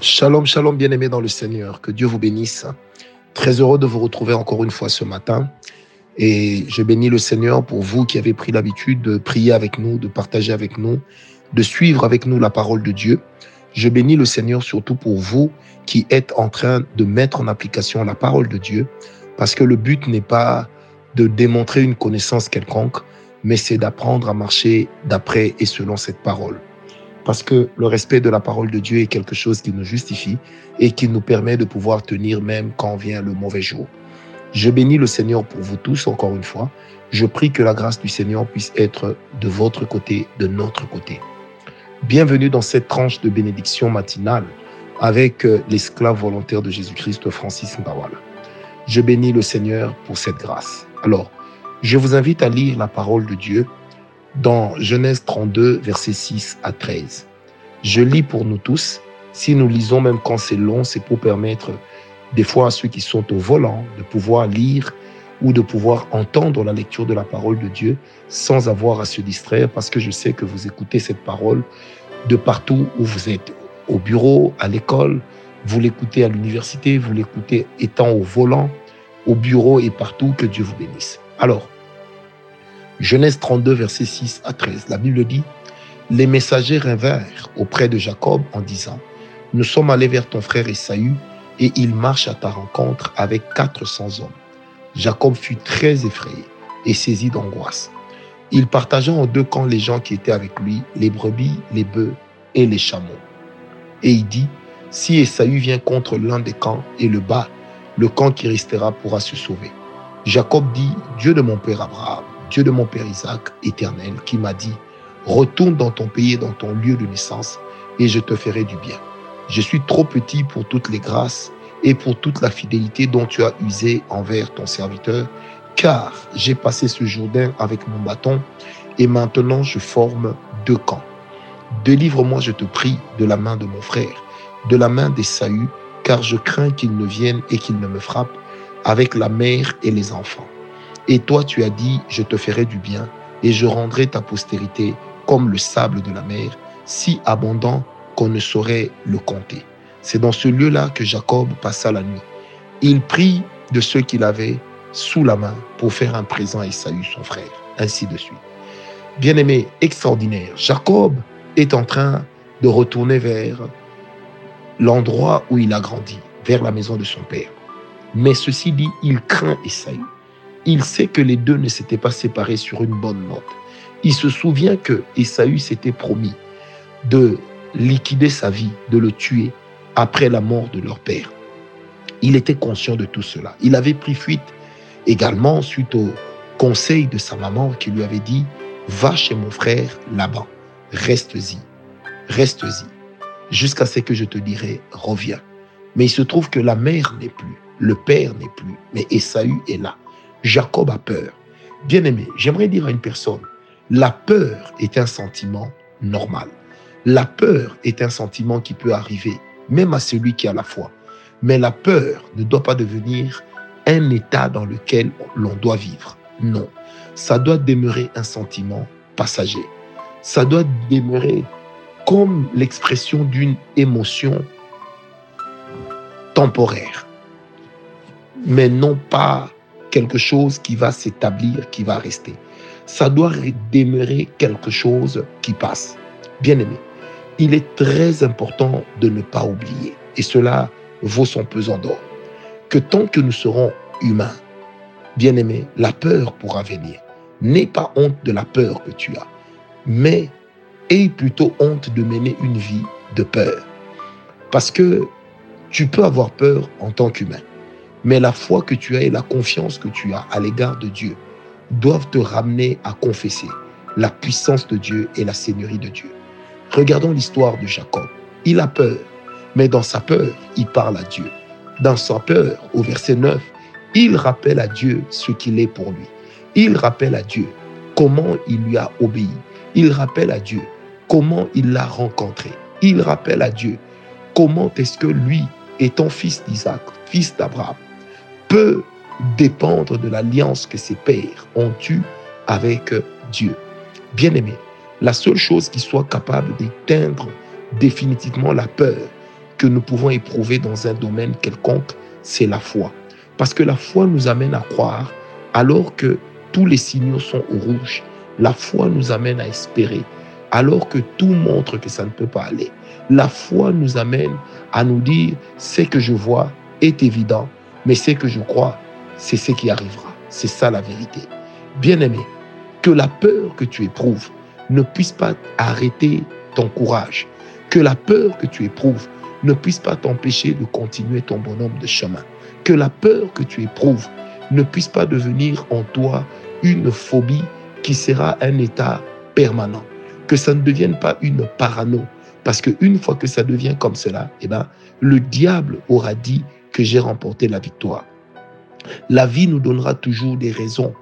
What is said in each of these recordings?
Shalom, shalom, bien-aimés dans le Seigneur. Que Dieu vous bénisse. Très heureux de vous retrouver encore une fois ce matin. Et je bénis le Seigneur pour vous qui avez pris l'habitude de prier avec nous, de partager avec nous, de suivre avec nous la parole de Dieu. Je bénis le Seigneur surtout pour vous qui êtes en train de mettre en application la parole de Dieu, parce que le but n'est pas de démontrer une connaissance quelconque, mais c'est d'apprendre à marcher d'après et selon cette parole parce que le respect de la parole de Dieu est quelque chose qui nous justifie et qui nous permet de pouvoir tenir même quand vient le mauvais jour. Je bénis le Seigneur pour vous tous encore une fois. Je prie que la grâce du Seigneur puisse être de votre côté, de notre côté. Bienvenue dans cette tranche de bénédiction matinale avec euh, l'esclave volontaire de Jésus-Christ, Francis Mbawala. Je bénis le Seigneur pour cette grâce. Alors, je vous invite à lire la parole de Dieu dans Genèse 32, versets 6 à 13. Je lis pour nous tous. Si nous lisons même quand c'est long, c'est pour permettre des fois à ceux qui sont au volant de pouvoir lire ou de pouvoir entendre la lecture de la parole de Dieu sans avoir à se distraire parce que je sais que vous écoutez cette parole de partout où vous êtes, au bureau, à l'école, vous l'écoutez à l'université, vous l'écoutez étant au volant, au bureau et partout, que Dieu vous bénisse. Alors, Genèse 32, verset 6 à 13. La Bible dit, Les messagers revinrent auprès de Jacob en disant, Nous sommes allés vers ton frère Esaü, et il marche à ta rencontre avec 400 hommes. Jacob fut très effrayé et saisi d'angoisse. Il partagea en deux camps les gens qui étaient avec lui, les brebis, les bœufs et les chameaux. Et il dit, si Esaü vient contre l'un des camps et le bat, le camp qui restera pourra se sauver. Jacob dit, Dieu de mon père Abraham, Dieu de mon père Isaac, éternel, qui m'a dit, retourne dans ton pays et dans ton lieu de naissance, et je te ferai du bien. Je suis trop petit pour toutes les grâces et pour toute la fidélité dont tu as usé envers ton serviteur, car j'ai passé ce Jourdain avec mon bâton, et maintenant je forme deux camps. Délivre-moi, je te prie, de la main de mon frère, de la main des d'Esaü, car je crains qu'il ne vienne et qu'il ne me frappe avec la mère et les enfants. Et toi, tu as dit, je te ferai du bien, et je rendrai ta postérité comme le sable de la mer, si abondant qu'on ne saurait le compter. C'est dans ce lieu-là que Jacob passa la nuit. Il prit de ceux qu'il avait sous la main pour faire un présent à Esaü, son frère, ainsi de suite. Bien-aimé, extraordinaire, Jacob est en train de retourner vers l'endroit où il a grandi, vers la maison de son père. Mais ceci dit, il craint Esaü il sait que les deux ne s'étaient pas séparés sur une bonne note. Il se souvient que Esaü s'était promis de liquider sa vie, de le tuer après la mort de leur père. Il était conscient de tout cela. Il avait pris fuite également suite au conseil de sa maman qui lui avait dit Va chez mon frère là-bas, reste-y, reste-y, jusqu'à ce que je te dirai Reviens. Mais il se trouve que la mère n'est plus, le père n'est plus, mais Esaü est là. Jacob a peur. Bien-aimé, j'aimerais dire à une personne, la peur est un sentiment normal. La peur est un sentiment qui peut arriver même à celui qui a la foi. Mais la peur ne doit pas devenir un état dans lequel l'on doit vivre. Non, ça doit demeurer un sentiment passager. Ça doit demeurer comme l'expression d'une émotion temporaire, mais non pas quelque chose qui va s'établir, qui va rester. Ça doit demeurer quelque chose qui passe. Bien aimé, il est très important de ne pas oublier, et cela vaut son pesant d'or, que tant que nous serons humains, bien aimé, la peur pourra venir. N'aie pas honte de la peur que tu as, mais aie plutôt honte de mener une vie de peur. Parce que tu peux avoir peur en tant qu'humain. Mais la foi que tu as et la confiance que tu as à l'égard de Dieu doivent te ramener à confesser la puissance de Dieu et la seigneurie de Dieu. Regardons l'histoire de Jacob. Il a peur, mais dans sa peur, il parle à Dieu. Dans sa peur, au verset 9, il rappelle à Dieu ce qu'il est pour lui. Il rappelle à Dieu comment il lui a obéi. Il rappelle à Dieu comment il l'a rencontré. Il rappelle à Dieu comment est-ce que lui, étant fils d'Isaac, fils d'Abraham, peut dépendre de l'alliance que ses pères ont eue avec Dieu. Bien-aimé, la seule chose qui soit capable d'éteindre définitivement la peur que nous pouvons éprouver dans un domaine quelconque, c'est la foi. Parce que la foi nous amène à croire alors que tous les signaux sont au rouge. La foi nous amène à espérer alors que tout montre que ça ne peut pas aller. La foi nous amène à nous dire, ce que je vois est évident, mais ce que je crois, c'est ce qui arrivera. C'est ça la vérité. Bien-aimé, que la peur que tu éprouves ne puisse pas arrêter ton courage. Que la peur que tu éprouves ne puisse pas t'empêcher de continuer ton bonhomme de chemin. Que la peur que tu éprouves ne puisse pas devenir en toi une phobie qui sera un état permanent. Que ça ne devienne pas une parano. Parce qu'une fois que ça devient comme cela, eh ben, le diable aura dit que j'ai remporté la victoire. La vie nous donnera toujours des raisons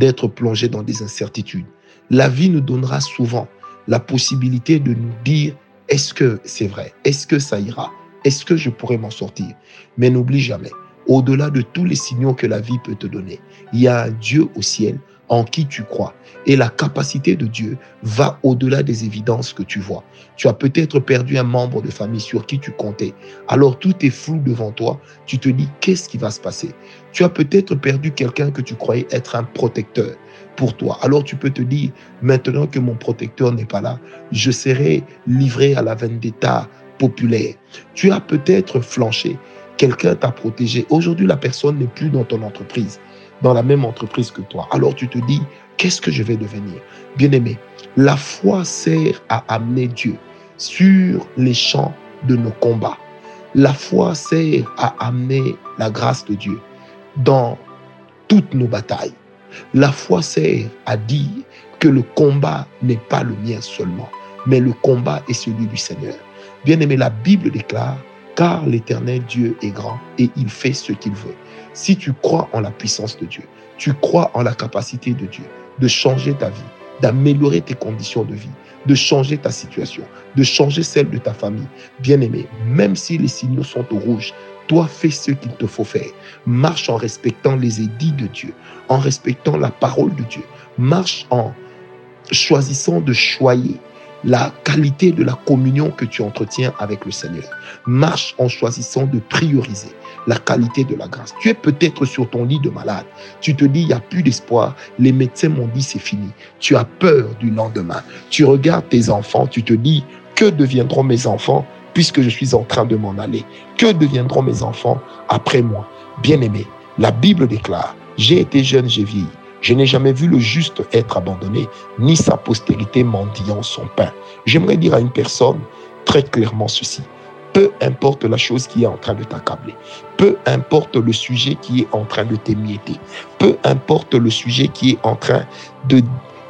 d'être plongés dans des incertitudes. La vie nous donnera souvent la possibilité de nous dire est-ce que c'est vrai? Est-ce que ça ira? Est-ce que je pourrais m'en sortir? Mais n'oublie jamais, au-delà de tous les signaux que la vie peut te donner, il y a un Dieu au ciel en qui tu crois. Et la capacité de Dieu va au-delà des évidences que tu vois. Tu as peut-être perdu un membre de famille sur qui tu comptais. Alors tout est flou devant toi. Tu te dis, qu'est-ce qui va se passer? Tu as peut-être perdu quelqu'un que tu croyais être un protecteur pour toi. Alors tu peux te dire, maintenant que mon protecteur n'est pas là, je serai livré à la vendetta populaire. Tu as peut-être flanché. Quelqu'un t'a protégé. Aujourd'hui, la personne n'est plus dans ton entreprise dans la même entreprise que toi. Alors tu te dis, qu'est-ce que je vais devenir? Bien-aimé, la foi sert à amener Dieu sur les champs de nos combats. La foi sert à amener la grâce de Dieu dans toutes nos batailles. La foi sert à dire que le combat n'est pas le mien seulement, mais le combat est celui du Seigneur. Bien-aimé, la Bible déclare, car l'Éternel Dieu est grand et il fait ce qu'il veut. Si tu crois en la puissance de Dieu, tu crois en la capacité de Dieu de changer ta vie, d'améliorer tes conditions de vie, de changer ta situation, de changer celle de ta famille. Bien-aimé, même si les signaux sont au rouge, toi fais ce qu'il te faut faire. Marche en respectant les édits de Dieu, en respectant la parole de Dieu. Marche en choisissant de choyer la qualité de la communion que tu entretiens avec le Seigneur. Marche en choisissant de prioriser la qualité de la grâce. Tu es peut-être sur ton lit de malade. Tu te dis, il n'y a plus d'espoir. Les médecins m'ont dit, c'est fini. Tu as peur du lendemain. Tu regardes tes enfants, tu te dis, que deviendront mes enfants puisque je suis en train de m'en aller? Que deviendront mes enfants après moi? Bien-aimé, la Bible déclare, j'ai été jeune, j'ai vieilli. Je n'ai jamais vu le juste être abandonné, ni sa postérité mendiant son pain. J'aimerais dire à une personne très clairement ceci peu importe la chose qui est en train de t'accabler, peu importe le sujet qui est en train de t'émietter, peu importe le sujet qui est en train de,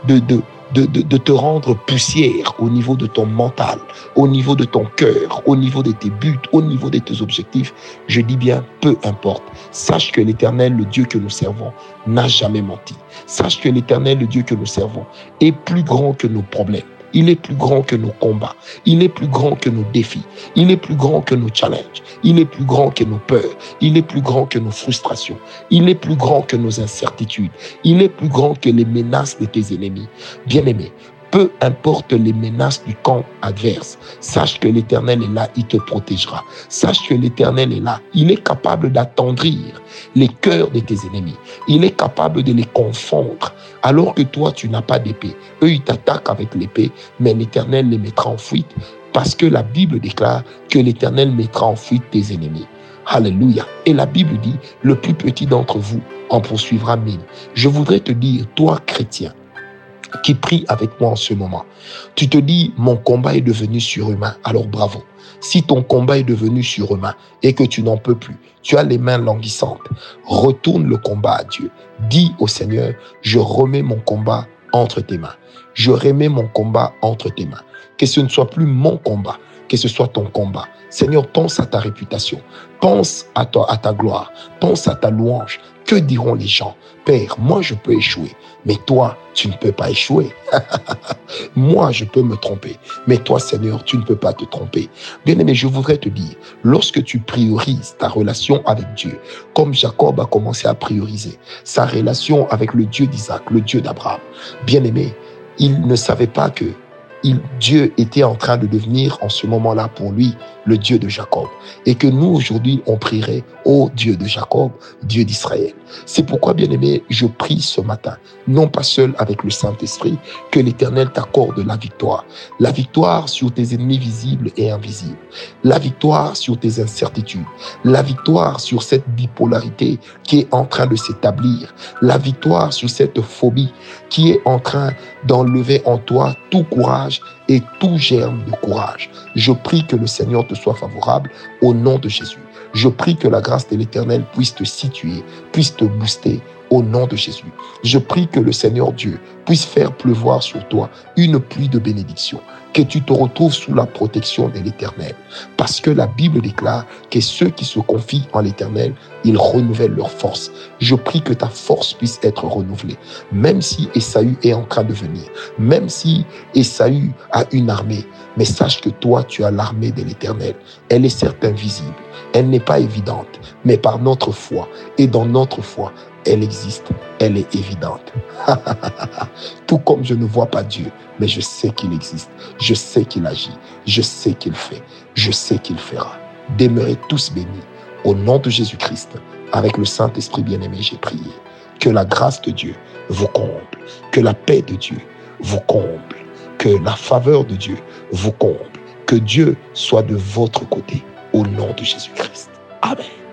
de, de, de, te rendre poussière au niveau de ton mental, au niveau de ton cœur, au niveau de tes buts, au niveau de tes objectifs, je dis bien, peu importe. Sache que l'Éternel, le Dieu que nous servons, n'a jamais menti. Sache que l'Éternel, le Dieu que nous servons, est plus grand que nos problèmes. Il est plus grand que nos combats. Il est plus grand que nos défis. Il est plus grand que nos challenges. Il est plus grand que nos peurs. Il est plus grand que nos frustrations. Il est plus grand que nos incertitudes. Il est plus grand que les menaces de tes ennemis. Bien-aimé, peu importe les menaces du camp adverse, sache que l'Éternel est là, il te protégera. Sache que l'Éternel est là, il est capable d'attendrir les cœurs de tes ennemis. Il est capable de les confondre. Alors que toi, tu n'as pas d'épée. Eux, ils t'attaquent avec l'épée, mais l'Éternel les mettra en fuite parce que la Bible déclare que l'Éternel mettra en fuite tes ennemis. Alléluia. Et la Bible dit, le plus petit d'entre vous en poursuivra mille. Je voudrais te dire, toi chrétien, qui prie avec moi en ce moment. Tu te dis, mon combat est devenu surhumain, alors bravo. Si ton combat est devenu surhumain et que tu n'en peux plus, tu as les mains languissantes, retourne le combat à Dieu. Dis au Seigneur, je remets mon combat entre tes mains. Je remets mon combat entre tes mains. Que ce ne soit plus mon combat, que ce soit ton combat. Seigneur, pense à ta réputation, pense à, ta gloire, pense à ta louange. Que diront les gens? Père, moi je peux échouer, mais toi, tu ne peux pas échouer. moi, je peux me tromper, mais toi, Seigneur, tu ne peux pas te tromper. Bien-aimé, je voudrais te dire, lorsque tu priorises ta relation avec Dieu, comme Jacob a commencé à prioriser sa relation avec le Dieu d'Isaac, le Dieu d'Abraham, bien-aimé, il ne savait pas que Dieu était en train de devenir en ce moment-là pour lui le Dieu de Jacob. Et que nous, aujourd'hui, on prierait au Dieu de Jacob, Dieu d'Israël. C'est pourquoi, bien aimé, je prie ce matin, non pas seul avec le Saint-Esprit, que l'Éternel t'accorde la victoire. La victoire sur tes ennemis visibles et invisibles. La victoire sur tes incertitudes. La victoire sur cette bipolarité qui est en train de s'établir. La victoire sur cette phobie qui est en train d'enlever en toi tout courage et tout germe de courage. Je prie que le Seigneur te soit favorable au nom de Jésus. Je prie que la grâce de l'Éternel puisse te situer, puisse te booster au nom de Jésus. Je prie que le Seigneur Dieu puisse faire pleuvoir sur toi une pluie de bénédiction, que tu te retrouves sous la protection de l'Éternel. Parce que la Bible déclare que ceux qui se confient en l'Éternel, ils renouvellent leur force. Je prie que ta force puisse être renouvelée. Même si Esaü est en train de venir, même si Esaü a une armée, mais sache que toi, tu as l'armée de l'Éternel. Elle est certes invisible, elle n'est pas évidente, mais par notre foi et dans notre foi, elle existe, elle est évidente. Tout comme je ne vois pas Dieu, mais je sais qu'il existe, je sais qu'il agit, je sais qu'il fait, je sais qu'il fera. Demeurez tous bénis. Au nom de Jésus-Christ, avec le Saint-Esprit bien-aimé, j'ai prié. Que la grâce de Dieu vous comble, que la paix de Dieu vous comble, que la faveur de Dieu vous comble, que Dieu soit de votre côté, au nom de Jésus-Christ. Amen.